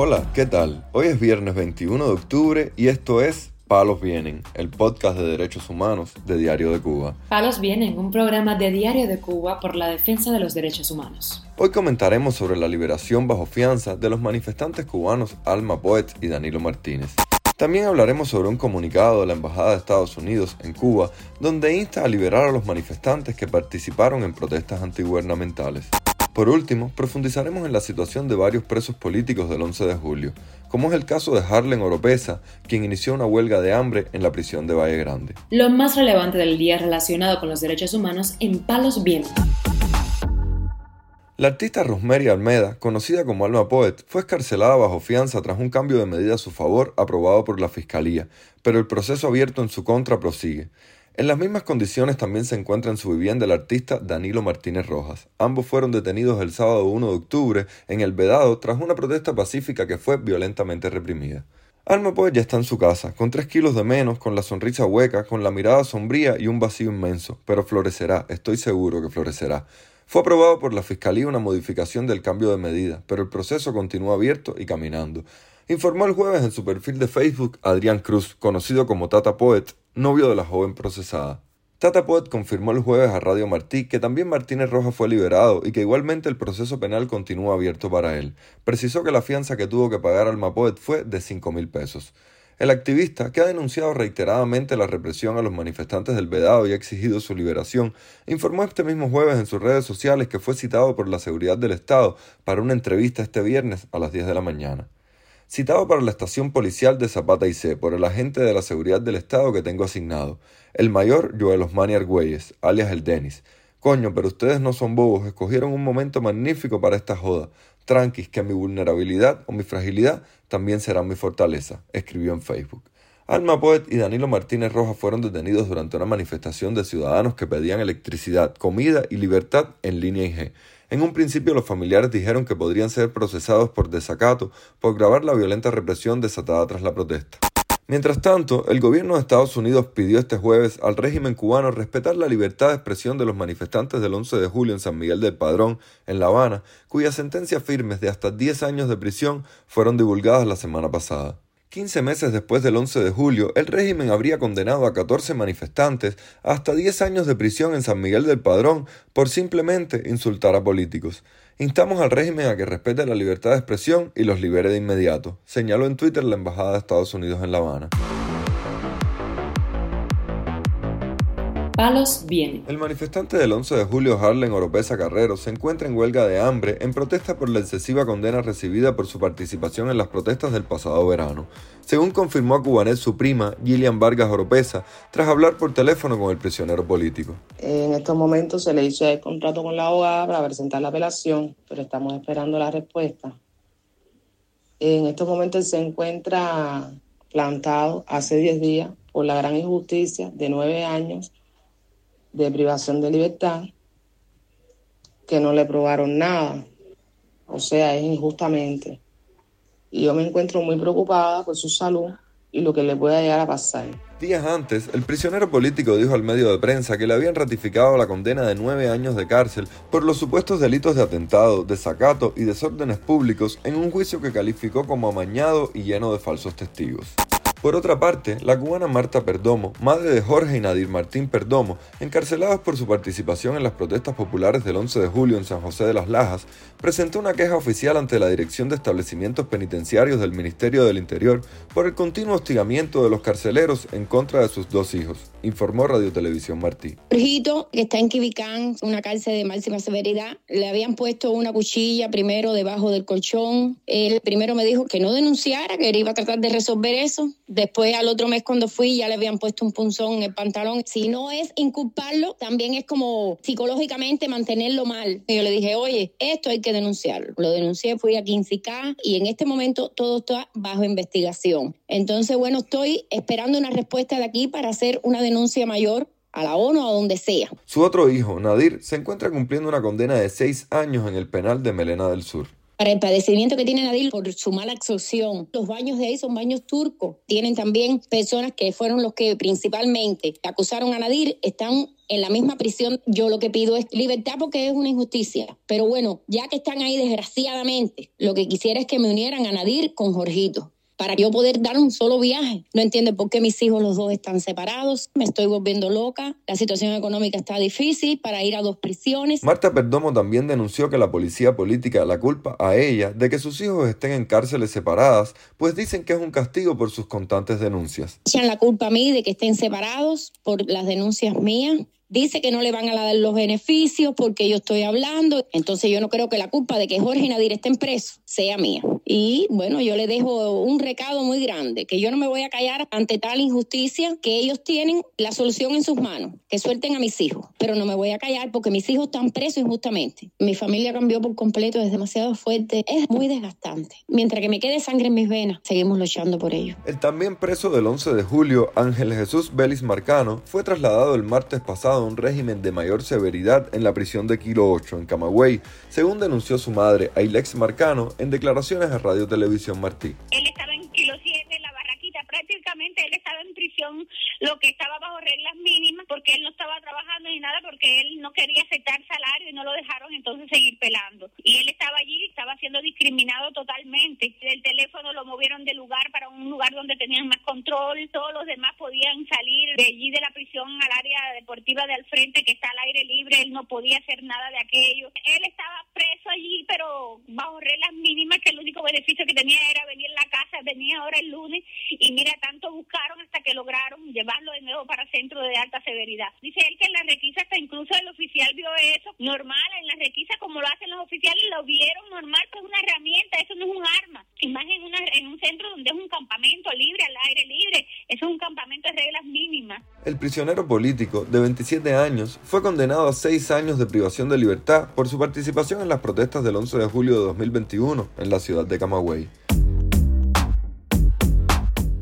Hola, ¿qué tal? Hoy es viernes 21 de octubre y esto es Palos Vienen, el podcast de derechos humanos de Diario de Cuba. Palos Vienen, un programa de Diario de Cuba por la defensa de los derechos humanos. Hoy comentaremos sobre la liberación bajo fianza de los manifestantes cubanos Alma Poet y Danilo Martínez. También hablaremos sobre un comunicado de la Embajada de Estados Unidos en Cuba donde insta a liberar a los manifestantes que participaron en protestas antigubernamentales. Por último, profundizaremos en la situación de varios presos políticos del 11 de julio, como es el caso de Harlen Oropesa, quien inició una huelga de hambre en la prisión de Valle Grande. Lo más relevante del día relacionado con los derechos humanos en Palos Vientos. La artista Rosemary Almeda, conocida como Alma Poet, fue escarcelada bajo fianza tras un cambio de medida a su favor aprobado por la Fiscalía, pero el proceso abierto en su contra prosigue. En las mismas condiciones también se encuentra en su vivienda el artista Danilo Martínez Rojas. Ambos fueron detenidos el sábado 1 de octubre en el Vedado tras una protesta pacífica que fue violentamente reprimida. Alma Poet ya está en su casa, con tres kilos de menos, con la sonrisa hueca, con la mirada sombría y un vacío inmenso, pero florecerá, estoy seguro que florecerá. Fue aprobado por la Fiscalía una modificación del cambio de medida, pero el proceso continúa abierto y caminando. Informó el jueves en su perfil de Facebook Adrián Cruz, conocido como Tata Poet, novio de la joven procesada. Tata Poet confirmó el jueves a Radio Martí que también Martínez Rojas fue liberado y que igualmente el proceso penal continúa abierto para él. Precisó que la fianza que tuvo que pagar Alma Poet fue de cinco mil pesos. El activista, que ha denunciado reiteradamente la represión a los manifestantes del Vedado y ha exigido su liberación, informó este mismo jueves en sus redes sociales que fue citado por la seguridad del Estado para una entrevista este viernes a las 10 de la mañana. Citado para la estación policial de Zapata y C por el agente de la seguridad del Estado que tengo asignado, el mayor Joel Osmani Argüelles, alias el Denis. Coño, pero ustedes no son bobos, escogieron un momento magnífico para esta joda tranquis que mi vulnerabilidad o mi fragilidad también será mi fortaleza, escribió en Facebook. Alma Poet y Danilo Martínez Rojas fueron detenidos durante una manifestación de ciudadanos que pedían electricidad, comida y libertad en línea IG. En un principio los familiares dijeron que podrían ser procesados por desacato por grabar la violenta represión desatada tras la protesta. Mientras tanto, el gobierno de Estados Unidos pidió este jueves al régimen cubano respetar la libertad de expresión de los manifestantes del 11 de julio en San Miguel del Padrón, en La Habana, cuyas sentencias firmes de hasta 10 años de prisión fueron divulgadas la semana pasada. 15 meses después del 11 de julio, el régimen habría condenado a 14 manifestantes hasta 10 años de prisión en San Miguel del Padrón por simplemente insultar a políticos. Instamos al régimen a que respete la libertad de expresión y los libere de inmediato, señaló en Twitter la Embajada de Estados Unidos en La Habana. Palos viene. El manifestante del 11 de julio, Harlen Oropesa Carrero, se encuentra en huelga de hambre en protesta por la excesiva condena recibida por su participación en las protestas del pasado verano. Según confirmó a Cubanet su prima, Gillian Vargas Oropesa, tras hablar por teléfono con el prisionero político. En estos momentos se le hizo el contrato con la abogada para presentar la apelación, pero estamos esperando la respuesta. En estos momentos se encuentra plantado hace 10 días por la gran injusticia de 9 años de privación de libertad que no le probaron nada. O sea, es injustamente. Y yo me encuentro muy preocupada por su salud y lo que le pueda llegar a pasar. Días antes, el prisionero político dijo al medio de prensa que le habían ratificado la condena de nueve años de cárcel por los supuestos delitos de atentado, desacato y desórdenes públicos en un juicio que calificó como amañado y lleno de falsos testigos. Por otra parte, la cubana Marta Perdomo, madre de Jorge y Nadir Martín Perdomo, encarcelados por su participación en las protestas populares del 11 de julio en San José de las Lajas, presentó una queja oficial ante la Dirección de Establecimientos Penitenciarios del Ministerio del Interior por el continuo hostigamiento de los carceleros en contra de sus dos hijos, informó Radio Televisión Martí. Jorgito, que está en Quibicán, una cárcel de máxima severidad, le habían puesto una cuchilla primero debajo del colchón. Él primero me dijo que no denunciara, que él iba a tratar de resolver eso Después al otro mes cuando fui ya le habían puesto un punzón en el pantalón. Si no es inculparlo, también es como psicológicamente mantenerlo mal. yo le dije, oye, esto hay que denunciarlo. Lo denuncié, fui a 15K y en este momento todo está bajo investigación. Entonces, bueno, estoy esperando una respuesta de aquí para hacer una denuncia mayor a la ONU o a donde sea. Su otro hijo, Nadir, se encuentra cumpliendo una condena de seis años en el penal de Melena del Sur. Para el padecimiento que tiene Nadir por su mala absorción. Los baños de ahí son baños turcos. Tienen también personas que fueron los que principalmente acusaron a Nadir, están en la misma prisión. Yo lo que pido es libertad porque es una injusticia. Pero bueno, ya que están ahí desgraciadamente, lo que quisiera es que me unieran a Nadir con Jorgito para yo poder dar un solo viaje. No entiendo por qué mis hijos los dos están separados, me estoy volviendo loca, la situación económica está difícil para ir a dos prisiones. Marta Perdomo también denunció que la policía política la culpa a ella de que sus hijos estén en cárceles separadas, pues dicen que es un castigo por sus constantes denuncias. Echan la culpa a mí de que estén separados por las denuncias mías dice que no le van a dar los beneficios porque yo estoy hablando. Entonces yo no creo que la culpa de que Jorge Nadir estén presos sea mía. Y bueno, yo le dejo un recado muy grande, que yo no me voy a callar ante tal injusticia, que ellos tienen la solución en sus manos, que suelten a mis hijos, pero no me voy a callar porque mis hijos están presos injustamente. Mi familia cambió por completo, es demasiado fuerte, es muy desgastante. Mientras que me quede sangre en mis venas, seguimos luchando por ello. El también preso del 11 de julio, Ángel Jesús Vélez Marcano, fue trasladado el martes pasado un régimen de mayor severidad en la prisión de Kilo 8 en Camagüey, según denunció su madre Ailex Marcano en declaraciones a Televisión Martí en Kilo 7, en la barraquita, prácticamente él estaba en prisión, lo que estaba bajo reglas mínimas, porque él no estaba trabajando ni nada, porque él no quería aceptar salario y no lo dejaron entonces seguir pelando. Y él estaba allí, estaba siendo discriminado totalmente. El teléfono lo movieron de lugar para un lugar donde tenían más control, todos los demás podían salir de allí de la prisión al área deportiva de al frente que está al aire libre, él no podía hacer nada de aquello. Él estaba preso allí, pero bajo reglas mínimas, que el único beneficio que tenía era venir a la casa, venía ahora el lunes, y mira, tanto buscaron hasta que lograron llevarlo de nuevo para centro de alta severidad. Dice él que en la requisa hasta incluso el oficial vio eso, normal, en la requisa como lo hacen los oficiales, lo vieron normal, pues una herramienta, eso no es un arma. Y más en, en un centro donde es un campamento libre, al aire libre, eso es un campamento de reglas mínimas. El prisionero político de 27 años fue condenado a 6 años de privación de libertad por su participación en las protestas del 11 de julio de 2021 en la ciudad de Camagüey.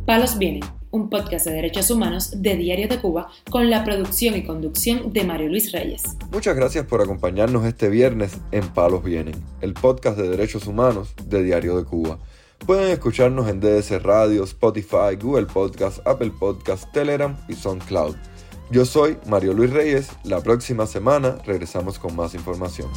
Palos Vienen, un podcast de derechos humanos de Diario de Cuba con la producción y conducción de Mario Luis Reyes. Muchas gracias por acompañarnos este viernes en Palos Vienen, el podcast de derechos humanos de Diario de Cuba. Pueden escucharnos en DS Radio, Spotify, Google Podcast, Apple Podcast, Telegram y SoundCloud. Yo soy Mario Luis Reyes. La próxima semana regresamos con más información.